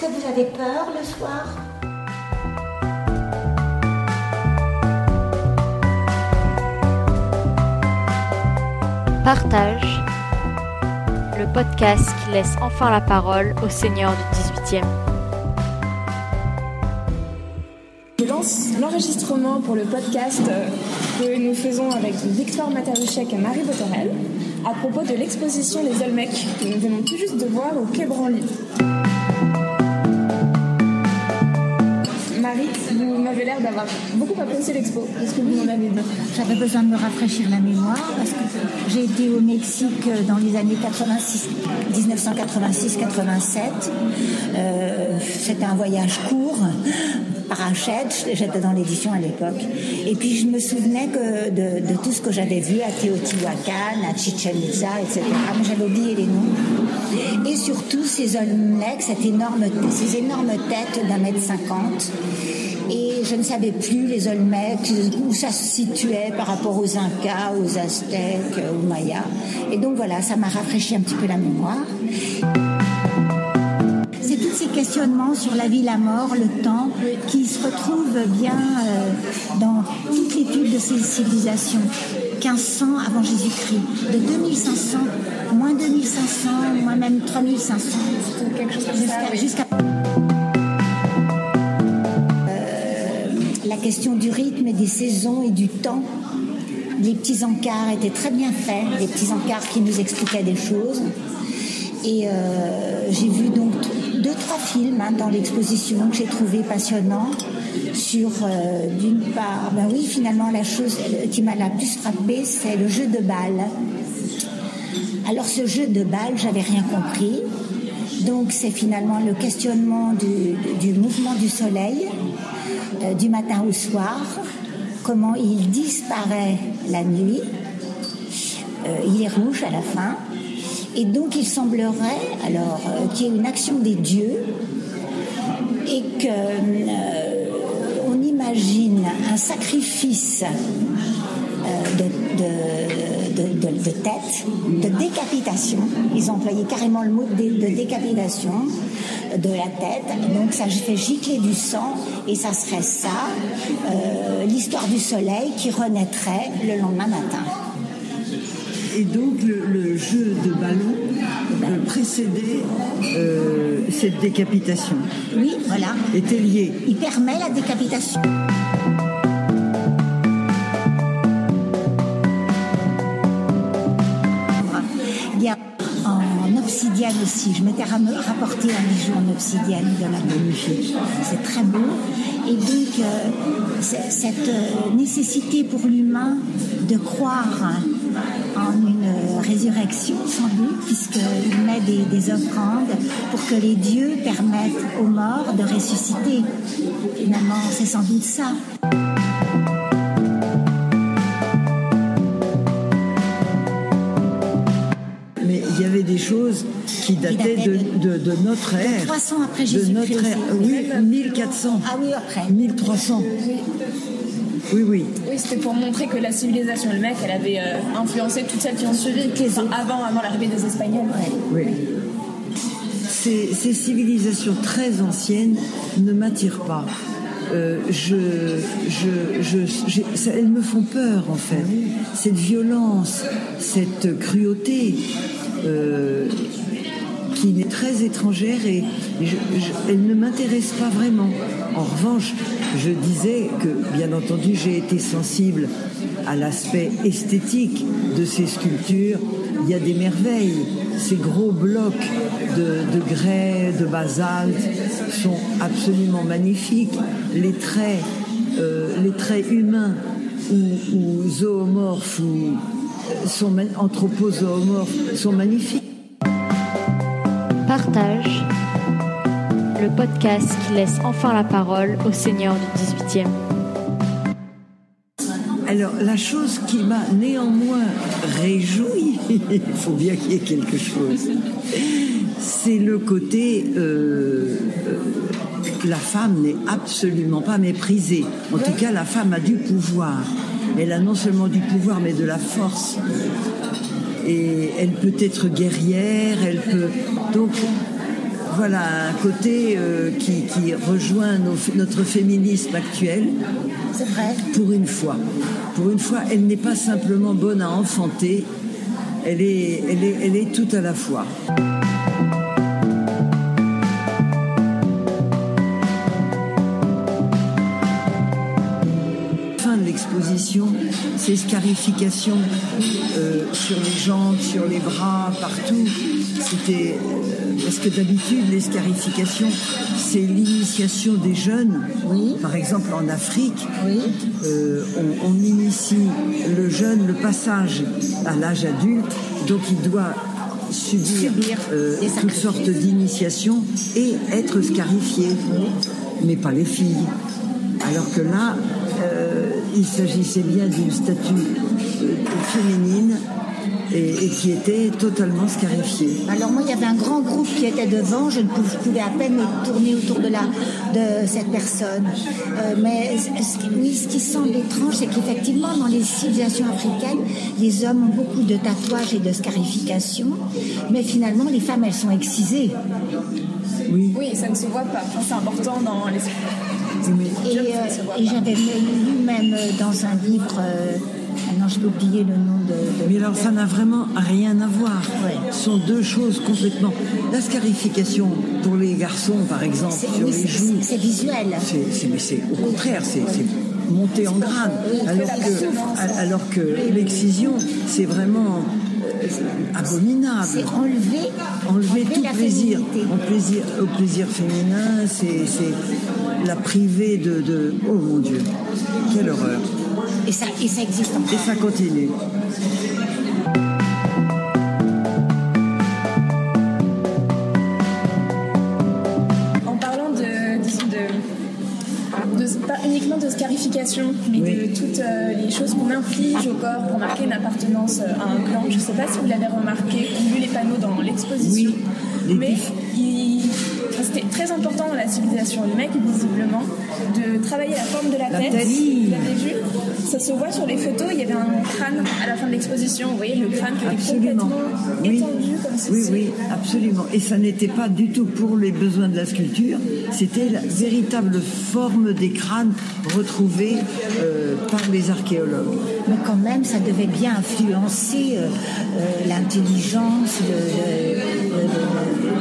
Est-ce que vous avez peur le soir Partage, le podcast qui laisse enfin la parole au Seigneur du 18e. Je lance l'enregistrement pour le podcast euh, que nous faisons avec Victoire Mataruchek et Marie Botorel à propos de l'exposition des Olmecs que nous venons tout juste de voir au Quai Branly. Vous m'avez l'air d'avoir beaucoup apprécié l'expo. Qu'est-ce que vous en avez J'avais besoin de me rafraîchir la mémoire parce que j'ai été au Mexique dans les années 86, 1986-87. Euh, C'était un voyage court par Hachette, j'étais dans l'édition à l'époque. Et puis je me souvenais que de, tout ce que j'avais vu à Teotihuacan, à Chichen Itza, etc. Mais j'avais oublié les noms. Et surtout ces Olmecs, cette énorme, ces énormes têtes d'un mètre cinquante. Et je ne savais plus les Olmecs, où ça se situait par rapport aux Incas, aux Aztèques, aux Mayas. Et donc voilà, ça m'a rafraîchi un petit peu la mémoire. Questionnements sur la vie, la mort, le temps, qui se retrouvent bien euh, dans toute l'étude de ces civilisations. 1500 avant Jésus-Christ, de 2500, moins 2500, moins même 3500, Quelque chose comme ça, jusqu'à Euh, la question du rythme et des saisons et du temps. Les petits encarts étaient très bien faits, les petits encarts qui nous expliquaient des choses. Et euh, j'ai vu donc deux, trois films hein, dans l'exposition que j'ai trouvé passionnants sur, euh, d'une part, ben oui, finalement, la chose qui m'a la plus frappée, c'est le jeu de balle. Alors ce jeu de balle, j'avais rien compris. Donc c'est finalement le questionnement du, mouvement du soleil, euh, du matin au soir, comment il disparaît la nuit, Euh, il est rouge à la fin, et donc il semblerait alors euh, qu'il y ait une action des dieux et que euh, on imagine un sacrifice euh, de, tête, de décapitation. Ils ont employé carrément le mot de, de décapitation de la tête. Donc ça fait gicler du sang et ça serait ça, euh, l'histoire du soleil qui renaîtrait le lendemain matin. Et donc le, le jeu de ballon euh, précédait euh, cette décapitation, Oui, voilà. était lié. Il permet la décapitation. Il y a en obsidienne aussi. Je m'étais rapporté un bijou en obsidienne de la magnifique. C'est très beau. Et donc, euh, cette euh, nécessité pour l'humain de croire en une résurrection, sans doute, puisqu'il met des, des offrandes pour que les dieux permettent aux morts de ressusciter. Finalement, c'est sans doute ça. Mais il y avait des choses qui dataient de, de- de notre ère. 300 après De Jésus-Christ notre ère. aussi. Oui, 1400. Ah oui, après. 1300. Oui, oui. Oui, c'était pour montrer que la civilisation Olmec, elle avait euh, influencé toutes celles qui ont suivi, enfin, avant, avant l'arrivée des Espagnols. oui. Ces, ces civilisations très anciennes ne m'attirent pas. Euh, je, je, je, j'ai- ça- elles me font peur en fait. Cette violence, cette cruauté euh, qui m'est très étrangère et je- je- elle ne m'intéresse pas vraiment. En revanche, je disais que bien entendu j'ai été sensible à l'aspect esthétique de ces sculptures. Il y a des merveilles. Ces gros blocs de, grès, de basalte sont absolument magnifiques. Les traits, euh, humains ou, zoomorphes ou euh, sont anthropozoomorphes sont magnifiques. Partage, le podcast qui laisse enfin la parole au Seigneur du 18e. Alors, la chose qui m'a néanmoins réjoui, il faut bien qu'il y ait quelque chose, c'est le côté. euh, euh, la femme n'est absolument pas méprisée. En tout cas, la femme a du pouvoir. Elle a non seulement du pouvoir, mais de la force. Et elle peut être guerrière, elle peut. Donc, voilà un côté euh, qui, qui rejoint nos- notre féminisme actuel. C'est vrai. Pour une fois. Pour une fois, elle n'est pas simplement bonne à enfanter, elle est, elle est, elle est tout à la fois. Fin de l'exposition, ces scarifications euh, sur les jambes, sur les bras, partout. C'était euh, parce que d'habitude les scarifications, c'est l'initiation des jeunes. Oui. Par exemple en Afrique, Oui. euh, on, on initie le jeune, le passage à l'âge adulte, donc il doit subir, euh, toutes sortes d'initiations et être scarifié, mais pas les filles. Alors que là, euh, il s'agissait bien d'une statue euh, féminine et, et qui était totalement scarifiée. Alors moi, il y avait un grand groupe qui était devant. Je ne pouvais, je pouvais à peine me tourner autour de, la, de cette personne. Euh, mais ce oui, ce qui semble étrange, c'est qu'effectivement, dans les civilisations africaines, les hommes ont beaucoup de tatouages et de scarifications. Mais finalement, les femmes, elles sont excisées. Oui, Oui, ça ne se voit pas. Enfin, c'est important dans les. Et, euh, et j'avais lu même dans un livre, euh, maintenant je oublier le nom de... de- Mais alors ça n'a vraiment rien à voir. Ouais. Ce sont deux choses complètement. La scarification pour les garçons, par exemple, sur les joues, c'est visuel. c'est, mais c'est au contraire, c'est, monter en grade. Alors que, alors que l'excision, c'est vraiment euh, abominable. C'est enlever, Enlever tout la plaisir, plaisir, au plaisir féminin, c'est, c'est la priver de, de. Oh mon Dieu, quelle horreur. Et ça, et ça existe encore. Et ça continue. En parlant de, disons de, de- pas uniquement de scarification, mais Oui. de toutes euh, les choses qu'on inflige au corps pour marquer une appartenance euh, à un clan. Je ne sais pas si vous l'avez remarqué, ou lu les panneaux dans l'exposition, Oui, mais il- c'était très important dans la civilisation mec visiblement, de travailler la forme de la, La tête. tête. Vous l'avez vu? Ça se voit sur les photos, il y avait un crâne à la fin de l'exposition. Vous voyez le crâne qui était Absolument. complètement Oui. étendu comme ceci. Oui, oui, absolument. Et ça n'était pas du tout pour les besoins de la sculpture, c'était la véritable forme des crânes retrouvés euh, par les archéologues. Mais quand même, ça devait bien influencer euh, euh, l'intelligence, le, le- le-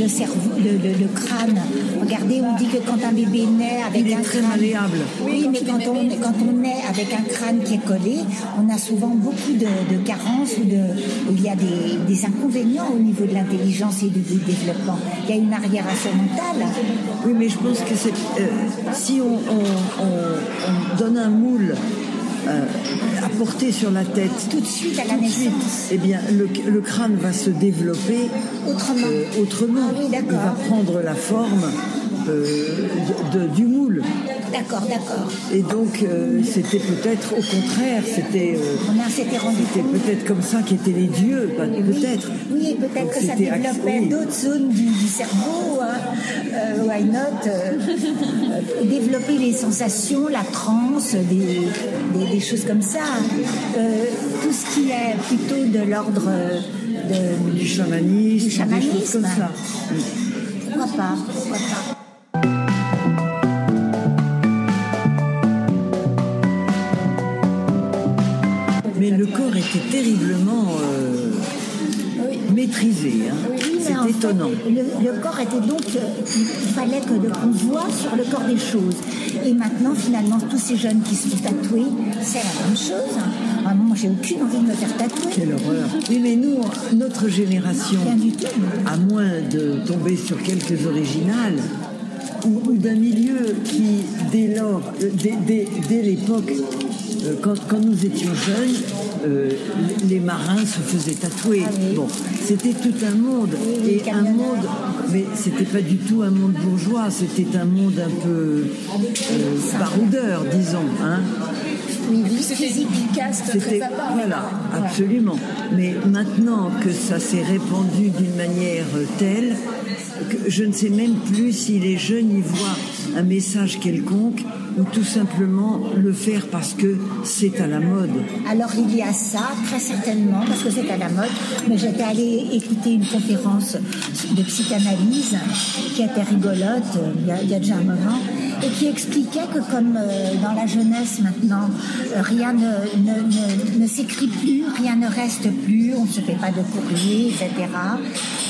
le cerveau, le, le- le crâne. Regardez, on dit que quand un bébé naît avec Il est un très crâne, malléable. Oui, mais quand on, quand on naît avec un crâne qui est collé, on a souvent beaucoup de, de carences ou de, où il y a des, des inconvénients au niveau de l'intelligence et du, du développement. Il y a une arriération mentale. Oui, mais je pense que c'est euh, si on, on- on- on donne un moule à porter sur la tête Tout de suite à la naissance. eh bien, le, le crâne va se développer Autrement. euh, autrement. Ah oui, Il va prendre la forme euh, de- de- du moule. D'accord, d'accord. Et donc, euh, c'était peut-être au contraire, c'était euh, On a- s'était rendu compte. peut-être comme ça qu'étaient les dieux, Oui, peut-être. Oui, peut-être que ça développait oui. d'autres zones du, du cerveau. Hein. Euh, why not euh, euh, Développer les sensations, la transe, des, des- des choses comme ça. Euh, tout ce qui est plutôt de l'ordre euh, de, Du chamanisme, Du des chamanisme. choses comme ça. Pourquoi pas Pourquoi pas était terriblement euh, maîtrisé. hein. Oui, C'est fait, étonnant. le, le corps était donc, euh, il fallait que le- qu'on voit sur le corps des choses. Et maintenant, finalement, tous ces jeunes qui se font tatouer, c'est la même chose. Ah, moi, j'ai aucune envie de me faire tatouer. Quelle horreur. Oui, mais nous, notre génération, Rien du tout. à moins de tomber sur quelques originales, ou, d'un milieu qui, dès lors, euh, dès, dès- dès l'époque, quand, quand nous étions jeunes, euh, les marins se faisaient tatouer. Ah oui. Bon, c'était tout un monde. oui, et un monde, mais c'était pas du tout un monde bourgeois, c'était un monde un peu euh, baroudeur, disons. Hein. Oui, oui, C'était physique. une caste C'était très à part. voilà, absolument. Mais maintenant que ça s'est répandu d'une manière telle, que je ne sais même plus si les jeunes y voient un message quelconque ou tout simplement le faire parce que c'est à la mode. Alors il y a ça, très certainement, parce que c'est à la mode, mais j'étais allée écouter une conférence de psychanalyse qui était rigolote euh, il y a, il y a déjà un moment et qui expliquait que comme euh, dans la jeunesse maintenant, euh, rien ne, ne, ne, ne s'écrit plus, rien ne reste plus, on ne se fait pas de courrier, etc.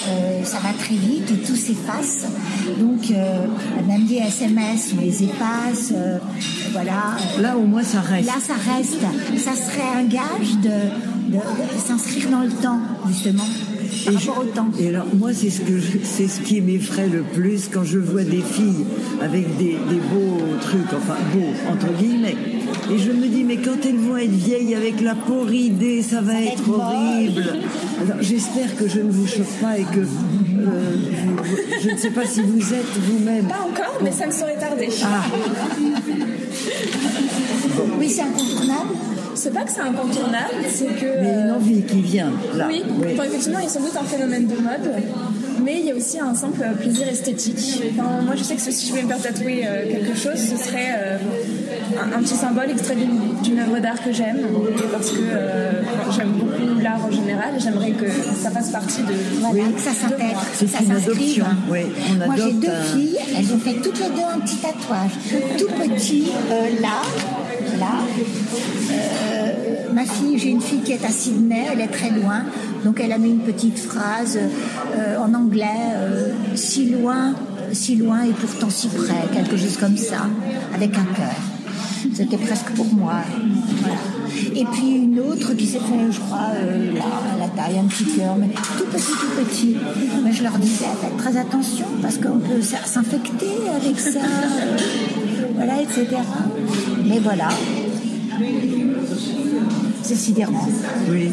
Euh, ça va très vite, tout s'efface. Donc, euh, même des SMS, on les efface. euh, voilà. Là au moins ça reste. Là, ça reste. Ça serait un gage de, de- de s'inscrire dans le temps, justement, par Et rapport je- au temps. Et alors, moi, c'est ce, que je- c'est ce qui m'effraie le plus quand je vois des filles avec des, des beaux trucs, enfin beaux, entre guillemets. Et je me dis, mais quand elles vont être vieilles avec la peau ridée, ça va être horrible. Alors, j'espère que je ne vous choque pas et que euh, vous- je ne sais pas si vous êtes vous-même. Pas encore, mais ça ne saurait tarder. Ah, Oui, c'est incontournable. C'est pas que c'est incontournable, c'est que. mais une envie qui vient, là. Oui, Enfin, effectivement, il y a sans doute un phénomène de mode, mais il y a aussi un simple plaisir esthétique. Enfin, moi, je sais que si je voulais me faire tatouer euh, quelque chose, ce serait euh, un, un petit symbole extrait d'une œuvre d'art que j'aime, parce que euh, j'aime beaucoup l'art en général, et j'aimerais que ça fasse partie de. Voilà, Oui. que ça s'intègre, moi. C'est ça une adoption, oui, on Moi, j'ai deux filles, elles ont fait toutes les deux un petit tatouage. Tout petit, euh, là, Euh, ma fille, j'ai une fille qui est à Sydney, elle est très loin, donc elle a mis une petite phrase euh, en anglais, euh, si loin, si loin et pourtant si près, quelque chose comme ça, avec un cœur. C'était presque pour moi. Et puis une autre qui s'est fait, je crois, là, à la taille, un petit cœur, mais tout petit, tout petit. Mais je leur disais, faites très attention parce qu'on peut s'infecter avec ça, voilà, etc. Mais voilà. C'est sidérant. Oui.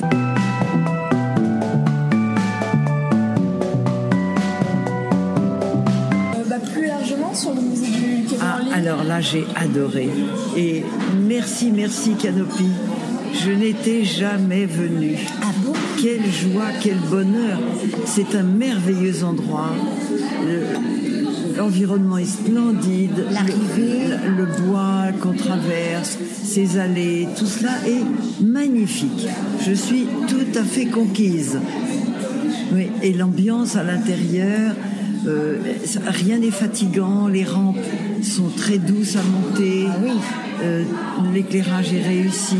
Euh, bah, plus largement sur le musée du Quai Ah, alors là, j'ai adoré. Et merci, merci Canopy. Je n'étais jamais venue. Ah bon? Quelle joie, quel bonheur. C'est un merveilleux endroit. Le- L'environnement est splendide. L'arrivée. Le, le bois qu'on traverse, ces allées, tout cela est magnifique. Je suis tout à fait conquise. Oui, et l'ambiance à l'intérieur, euh, rien n'est fatigant, les rampes sont très douces à monter, Ah oui. euh, l'éclairage est réussi.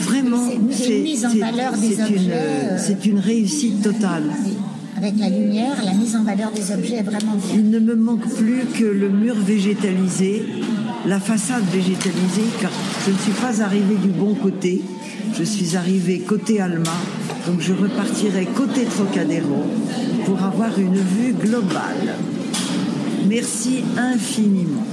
Vraiment, C'est- une mise en valeur des c'est objets, une- euh. C'est une réussite totale. Oui. Avec la lumière, la mise en valeur des objets est vraiment bien. Il ne me manque plus que le mur végétalisé, la façade végétalisée, car je ne suis pas arrivée du bon côté. Je suis arrivée côté Alma, donc je repartirai côté Trocadéro pour avoir une vue globale. Merci infiniment.